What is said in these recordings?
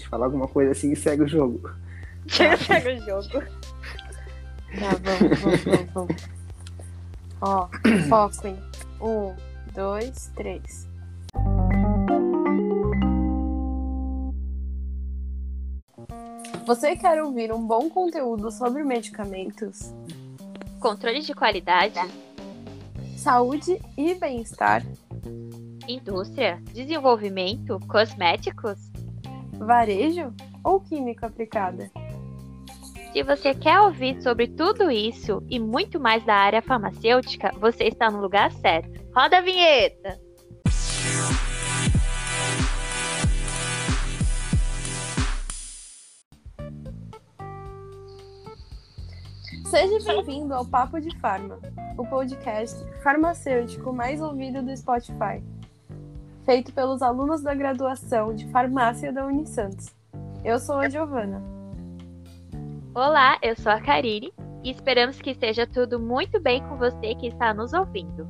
gente fala alguma coisa assim e segue o jogo. segue o jogo. Tá, vamos, vamos, vamos, vamos. Ó, foco em um, dois, três. Você quer ouvir um bom conteúdo sobre medicamentos, Controle de qualidade, saúde e bem-estar, indústria, desenvolvimento, cosméticos? Varejo ou química aplicada? Se você quer ouvir sobre tudo isso e muito mais da área farmacêutica, você está no lugar certo. Roda a vinheta! Seja bem-vindo ao Papo de Farma, o podcast farmacêutico mais ouvido do Spotify, feito pelos alunos da graduação de farmácia da Unisantos. Eu sou a Giovana. Olá, eu sou a Karine e esperamos que esteja tudo muito bem com você que está nos ouvindo.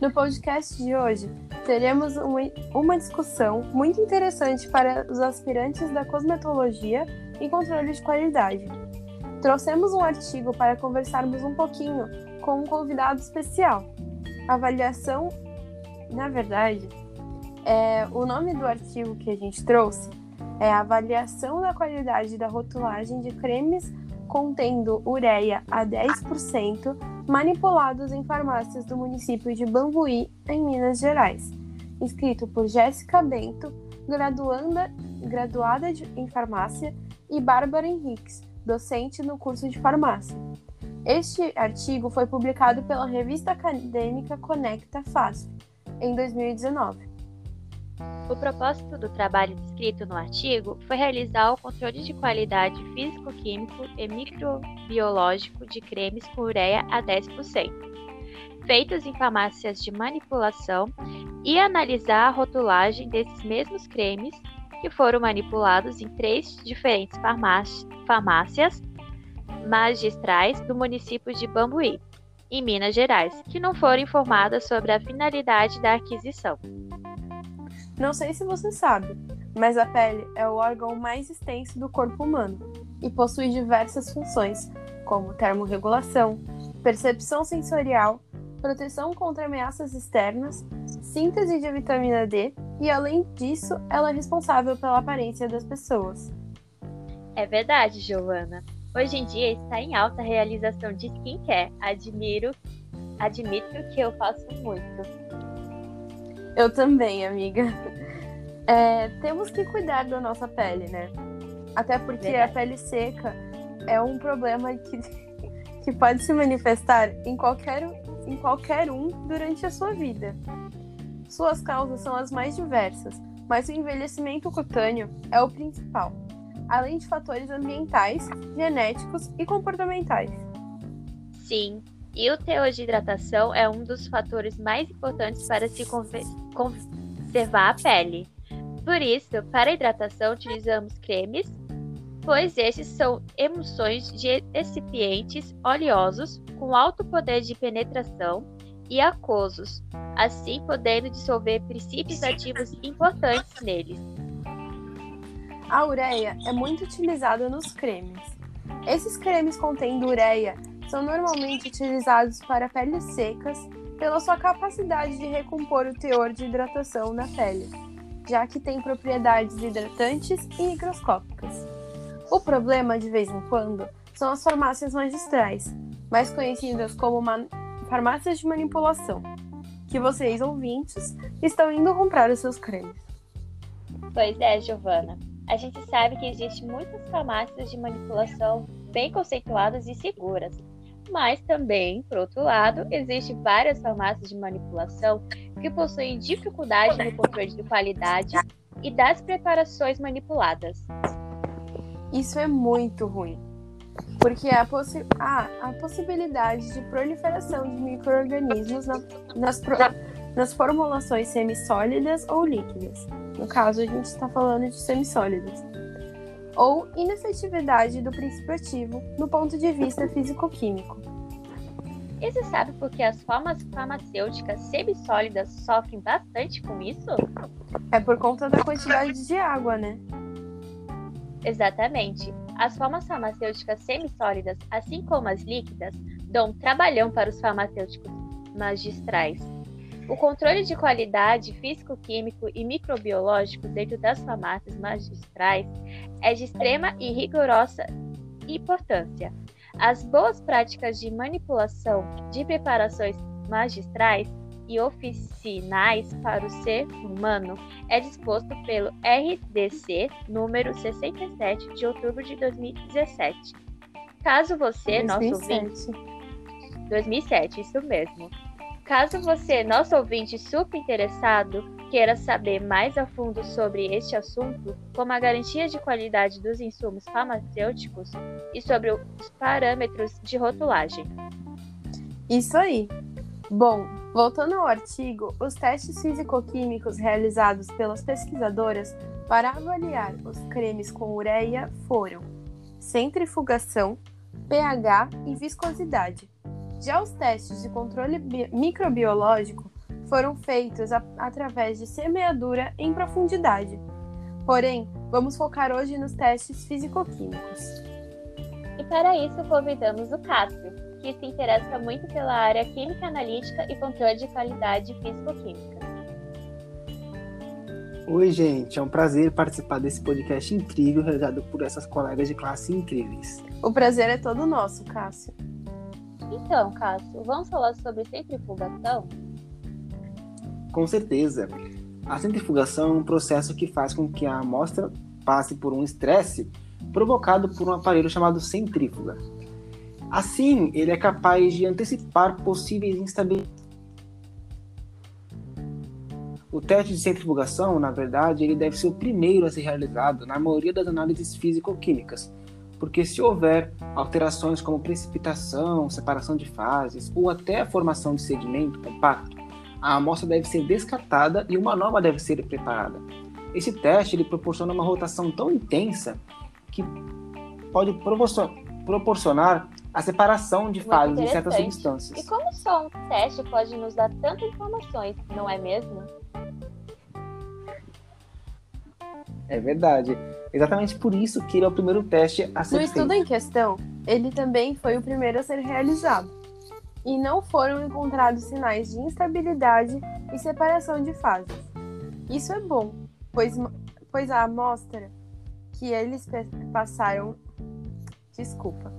No podcast de hoje, teremos uma, discussão muito interessante para os aspirantes da cosmetologia e controle de qualidade. Trouxemos um artigo para conversarmos um pouquinho com um convidado especial. Avaliação, na verdade, é, o nome do artigo que a gente trouxe é Avaliação da qualidade da rotulagem de cremes contendo ureia a 10% manipulados em farmácias do município de Bambuí, em Minas Gerais. Escrito por Jéssica Bento, graduanda, graduada de, em farmácia, e Bárbara Henriques, docente no curso de farmácia. Este artigo foi publicado pela revista acadêmica Conecta FASP em 2019. O propósito do trabalho descrito no artigo foi realizar o controle de qualidade físico-químico e microbiológico de cremes com ureia a 10%, feitos em farmácias de manipulação, e analisar a rotulagem desses mesmos cremes que foram manipulados em três diferentes farmácias magistrais do município de Bambuí, em Minas Gerais, que não foram informadas sobre a finalidade da aquisição. Não sei se você sabe, mas a pele é o órgão mais extenso do corpo humano e possui diversas funções, como termorregulação, percepção sensorial, proteção contra ameaças externas, síntese de vitamina D e, além disso, ela é responsável pela aparência das pessoas. É verdade, Giovana. Hoje em dia está em alta a realização de skincare. Admiro, admito que eu faço muito. Eu também, amiga. É, temos que cuidar da nossa pele, né? Até porque Verdade. a pele seca é um problema que, que pode se manifestar em qualquer, em qualquer um durante a sua vida. Suas causas são as mais diversas, mas o envelhecimento cutâneo é o principal, além de fatores ambientais, genéticos e comportamentais. Sim, e o teor de hidratação é um dos fatores mais importantes para se conservar a pele. Por isso, para hidratação, utilizamos cremes, pois estes são emulsões de recipientes oleosos com alto poder de penetração e aquosos, assim podendo dissolver princípios ativos importantes neles. A ureia é muito utilizada nos cremes. Esses cremes contendo ureia são normalmente utilizados para peles secas pela sua capacidade de recompor o teor de hidratação na pele, já que tem propriedades hidratantes e microscópicas. O problema, de vez em quando, são as farmácias magistrais, mais conhecidas como farmácias de manipulação, que vocês, ouvintes, estão indo comprar os seus cremes. Pois é, Giovana. A gente sabe que existem muitas farmácias de manipulação bem conceituadas e seguras, mas também, por outro lado, existem várias farmácias de manipulação que possuem dificuldade no controle de qualidade e das preparações manipuladas. Isso é muito ruim, porque a, possi a possibilidade de proliferação de micro-organismos na, nas, nas formulações semissólidas ou líquidas. No caso, a gente está falando de semissólidas ou inefetividade do princípio ativo no ponto de vista físico-químico. E você sabe por que as formas farmacêuticas semissólidas sofrem bastante com isso? É por conta da quantidade de água, né? Exatamente. As formas farmacêuticas semissólidas, assim como as líquidas, dão trabalhão para os farmacêuticos magistrais. O controle de qualidade físico-químico e microbiológico dentro das farmácias magistrais é de extrema e rigorosa importância. As boas práticas de manipulação de preparações magistrais e oficinais para o ser humano é disposto pelo RDC número 67 de outubro de 2017. Caso você, 2007. nosso ouvinte, 2007, isso mesmo. Caso você, nosso ouvinte super interessado, queira saber mais a fundo sobre este assunto, como a garantia de qualidade dos insumos farmacêuticos e sobre os parâmetros de rotulagem. Isso aí. Bom, voltando ao artigo, os testes físico-químicos realizados pelas pesquisadoras para avaliar os cremes com ureia foram centrifugação, pH e viscosidade. Já os testes de controle microbiológico foram feitos a, através de semeadura em profundidade. Porém, vamos focar hoje nos testes físico-químicos. E para isso convidamos o Cássio, que se interessa muito pela área química analítica e controle de qualidade físico-química. Oi, gente, é um prazer participar desse podcast incrível realizado por essas colegas de classe incríveis. O prazer é todo nosso, Cássio. Então, Cássio, vamos falar sobre centrifugação? Com certeza. A centrifugação é um processo que faz com que a amostra passe por um estresse provocado por um aparelho chamado centrífuga. Assim, ele é capaz de antecipar possíveis instabilidades. O teste de centrifugação, na verdade, ele deve ser o primeiro a ser realizado na maioria das análises físico-químicas, porque se houver alterações como precipitação, separação de fases ou até a formação de sedimento compacto, a amostra deve ser descartada e uma nova deve ser preparada. Esse teste ele proporciona uma rotação tão intensa que pode proporcionar a separação de fases de certas substâncias. E como só um teste pode nos dar tantas informações, não é mesmo? É verdade. Exatamente por isso que ele é o primeiro teste a ser No feito. estudo em questão, ele também foi o primeiro a ser realizado. E não foram encontrados sinais de instabilidade e separação de fases. Isso é bom, pois, pois a amostra que eles passaram. Desculpa.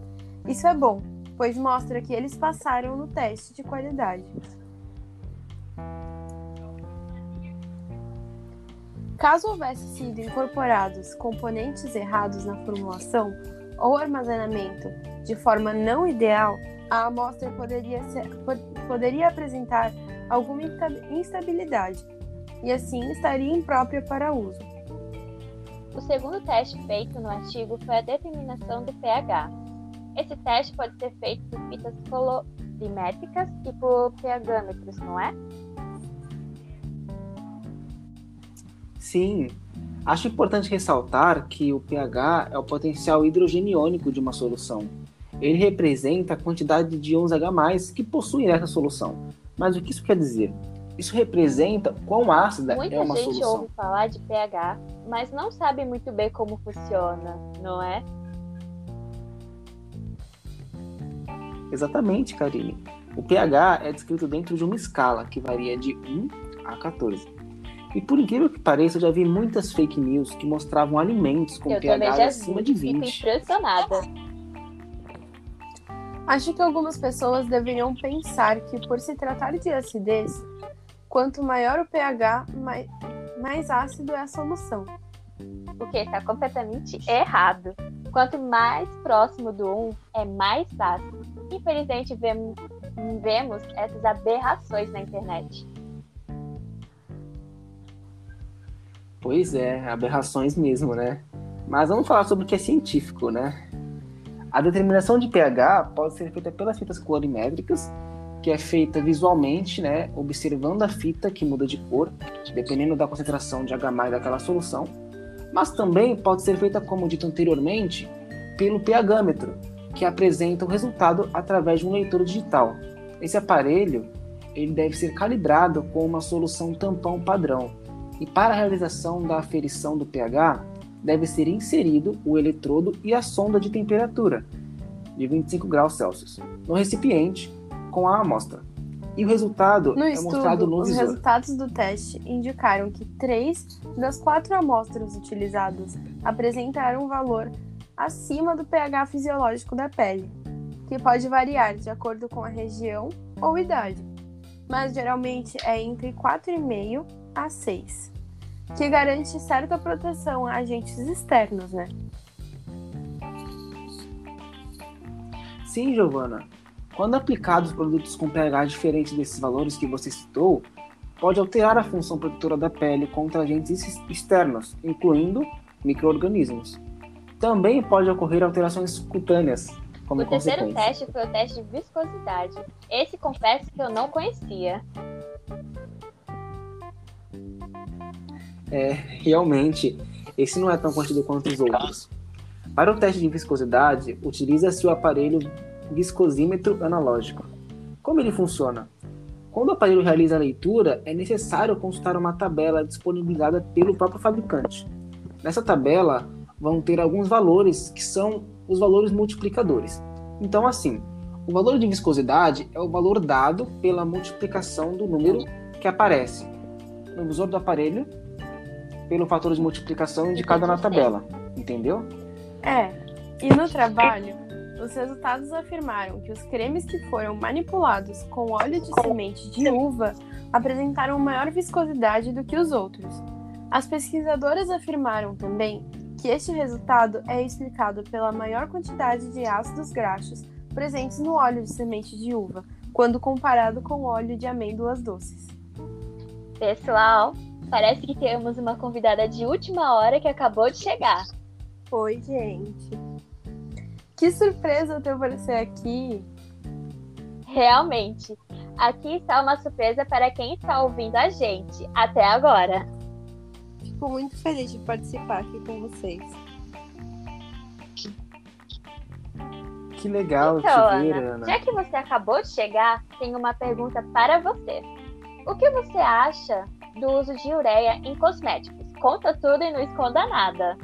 Isso é bom, pois mostra que eles passaram no teste de qualidade. Caso houvesse sido incorporados componentes errados na formulação ou armazenamento de forma não ideal, a amostra poderia, ser, poderia apresentar alguma instabilidade e assim estaria imprópria para uso. O segundo teste feito no artigo foi a determinação do pH. Esse teste pode ser feito por fitas colorimétricas e por pHmetros, não é? Sim, acho importante ressaltar que o pH é o potencial hidrogeniônico de uma solução. Ele representa a quantidade de íons H+, que possuem essa solução. Mas o que isso quer dizer? Isso representa quão ácida Muita é uma solução. Muita gente ouve falar de pH, mas não sabe muito bem como funciona, não é? Exatamente, Karine. O pH é descrito dentro de uma escala que varia de 1 a 14. E por incrível que pareça, eu já vi muitas fake news que mostravam alimentos com eu pH acima de 20. Fico impressionada. Acho que algumas pessoas deveriam pensar que, por se tratar de acidez, quanto maior o pH, mais, mais ácido é a solução. O que está completamente errado. Quanto mais próximo do 1, é mais ácido. Infelizmente, vemos, vemos essas aberrações na internet. Pois é, aberrações mesmo, né? Mas vamos falar sobre o que é científico, né? A determinação de pH pode ser feita pelas fitas colorimétricas, que é feita visualmente, né, observando a fita que muda de cor, dependendo da concentração de H+ daquela solução, mas também pode ser feita, como dito anteriormente, pelo pHmetro, que apresenta o resultado através de um leitor digital. Esse aparelho ele deve ser calibrado com uma solução tampão padrão, e para a realização da aferição do pH, deve ser inserido o eletrodo e a sonda de temperatura de 25 graus Celsius no recipiente com a amostra. E o resultado No é estudo, mostrado no os visor. resultados do teste indicaram que três das quatro amostras utilizadas apresentaram um valor acima do pH fisiológico da pele, que pode variar de acordo com a região ou idade, mas geralmente é entre 4,5 a 6, que garante certa proteção a agentes externos, né? Sim, Giovana. Quando aplicados produtos com pH diferente desses valores que você citou, pode alterar a função protetora da pele contra agentes ex- externos, incluindo micro-organismos. Também pode ocorrer alterações cutâneas, como O terceiro teste foi o teste de viscosidade. Esse confesso que eu não conhecia. É, realmente, esse não é tão conhecido quanto os outros. Para o teste de viscosidade, utiliza-se o aparelho viscosímetro analógico. Como ele funciona? Quando o aparelho realiza a leitura, é necessário consultar uma tabela disponibilizada pelo próprio fabricante. Nessa tabela vão ter alguns valores que são os valores multiplicadores. Então, assim, o valor de viscosidade é o valor dado pela multiplicação do número que aparece no visor do aparelho pelo fator de multiplicação indicado na tabela. Entendeu? É, e no trabalho, os resultados afirmaram que os cremes que foram manipulados com óleo de semente de uva apresentaram maior viscosidade do que os outros. As pesquisadoras afirmaram também que este resultado é explicado pela maior quantidade de ácidos graxos presentes no óleo de semente de uva, quando comparado com o óleo de amêndoas doces. Pessoal, parece que temos uma convidada de última hora que acabou de chegar. Oi, gente. Que surpresa ter você aqui. Realmente. Aqui está uma surpresa para quem está ouvindo a gente até agora. Fico muito feliz de participar aqui com vocês. Que legal Então, te ver, Ana, Ana. já que você acabou de chegar, tenho uma pergunta para você. O que você acha do uso de ureia em cosméticos? Conta tudo e não esconda nada.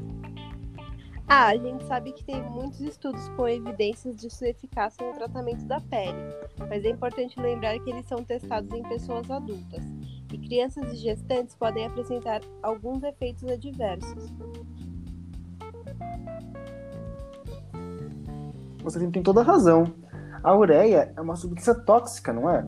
Ah, a gente sabe que tem muitos estudos com evidências de sua eficácia no tratamento da pele, mas é importante lembrar que eles são testados em pessoas adultas e crianças e gestantes podem apresentar alguns efeitos adversos. Você tem toda a razão. A ureia é uma substância tóxica, não é?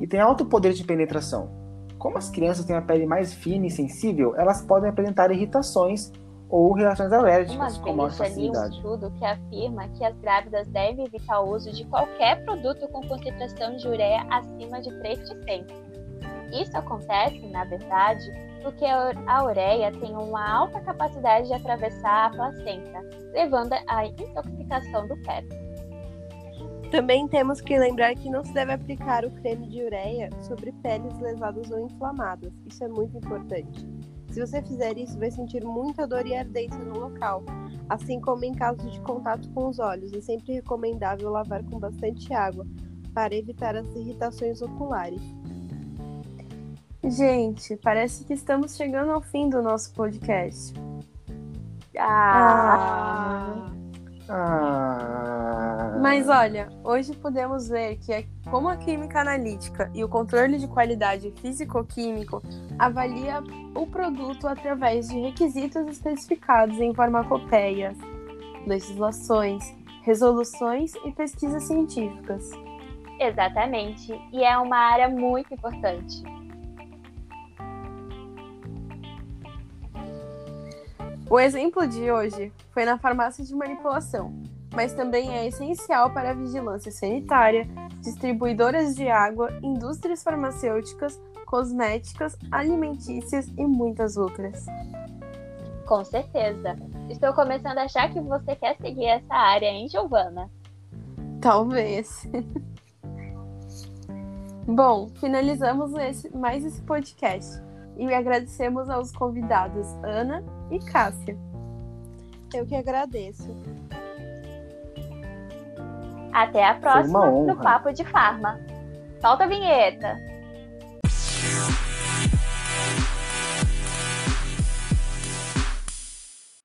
E tem alto poder de penetração. Como as crianças têm a pele mais fina e sensível, elas podem apresentar irritações ou reações Uma alérgicas com maior li um facilidade. estudo que afirma que as grávidas devem evitar o uso de qualquer produto com concentração de ureia acima de 3%. Isso acontece, na verdade, porque a a ureia tem uma alta capacidade de atravessar a placenta, levando à intoxicação do feto. Também temos que lembrar que não se deve aplicar o creme de ureia sobre peles lesadas ou inflamadas. Isso é muito importante. Se você fizer isso, vai sentir muita dor e ardência no local, assim como em caso de contato com os olhos. É sempre recomendável lavar com bastante água para evitar as irritações oculares. Gente, parece que estamos chegando ao fim do nosso podcast. Ah, Ah, Mas olha, hoje podemos ver que é como a química analítica e o controle de qualidade físico-químico avalia o produto através de requisitos especificados em farmacopeias, legislações, resoluções e pesquisas científicas. exatamente. E é uma área muito importante. O exemplo de hoje foi na farmácia de manipulação, mas também é essencial para a vigilância sanitária, distribuidoras de água, indústrias farmacêuticas, cosméticas, alimentícias e muitas outras. Com certeza. Estou começando a achar que você quer seguir essa área, hein, Giovana? Talvez. Bom, finalizamos esse- mais esse podcast e agradecemos aos convidados Ana e Cássia. Eu que agradeço. Até a próxima no Papo de Farma. Solta a vinheta!